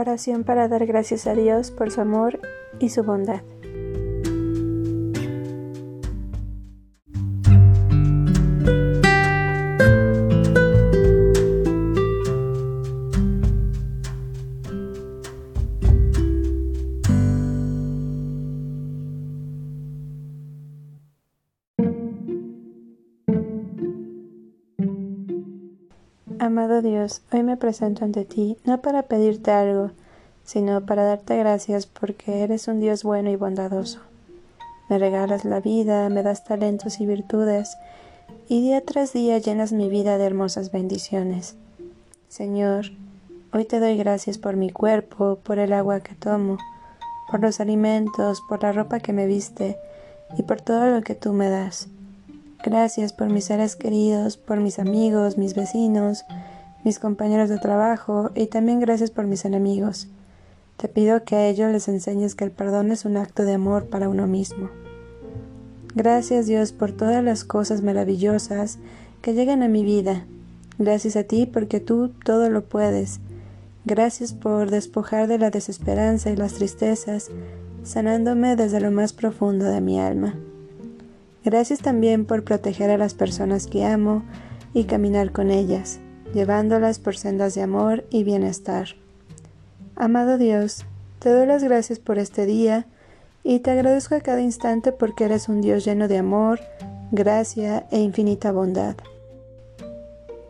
Oración para dar gracias a Dios por su amor y su bondad. Amado Dios, hoy me presento ante ti, no para pedirte algo, sino para darte gracias porque eres un Dios bueno y bondadoso. Me regalas la vida, me das talentos y virtudes, y día tras día llenas mi vida de hermosas bendiciones. Señor, hoy te doy gracias por mi cuerpo, por el agua que tomo, por los alimentos, por la ropa que me viste, y por todo lo que tú me das. Gracias por mis seres queridos, por mis amigos, mis vecinos, mis compañeros de trabajo y también gracias por mis enemigos. Te pido que a ellos les enseñes que el perdón es un acto de amor para uno mismo. Gracias Dios por todas las cosas maravillosas que llegan a mi vida. Gracias a ti porque tú todo lo puedes. Gracias por despojar de la desesperanza y las tristezas, sanándome desde lo más profundo de mi alma. Gracias también por proteger a las personas que amo y caminar con ellas, llevándolas por sendas de amor y bienestar. Amado Dios, te doy las gracias por este día y te agradezco a cada instante porque eres un Dios lleno de amor, gracia e infinita bondad.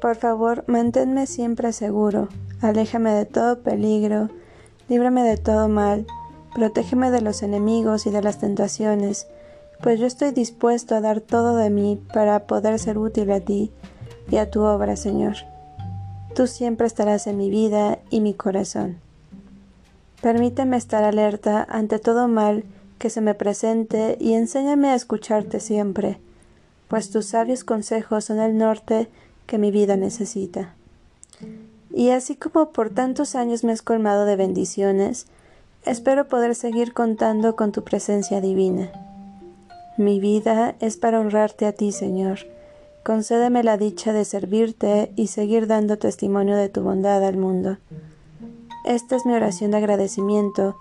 Por favor, manténme siempre seguro, aléjame de todo peligro, líbrame de todo mal, protégeme de los enemigos y de las tentaciones, pues yo estoy dispuesto a dar todo de mí para poder ser útil a ti y a tu obra, Señor. Tú siempre estarás en mi vida y mi corazón. Permíteme estar alerta ante todo mal que se me presente y enséñame a escucharte siempre, pues tus sabios consejos son el norte que mi vida necesita. Y así como por tantos años me has colmado de bendiciones, espero poder seguir contando con tu presencia divina. Mi vida es para honrarte a ti, Señor. Concédeme la dicha de servirte y seguir dando testimonio de tu bondad al mundo. Esta es mi oración de agradecimiento,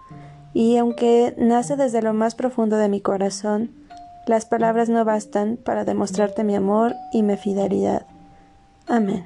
y aunque nace desde lo más profundo de mi corazón, las palabras no bastan para demostrarte mi amor y mi fidelidad. Amén.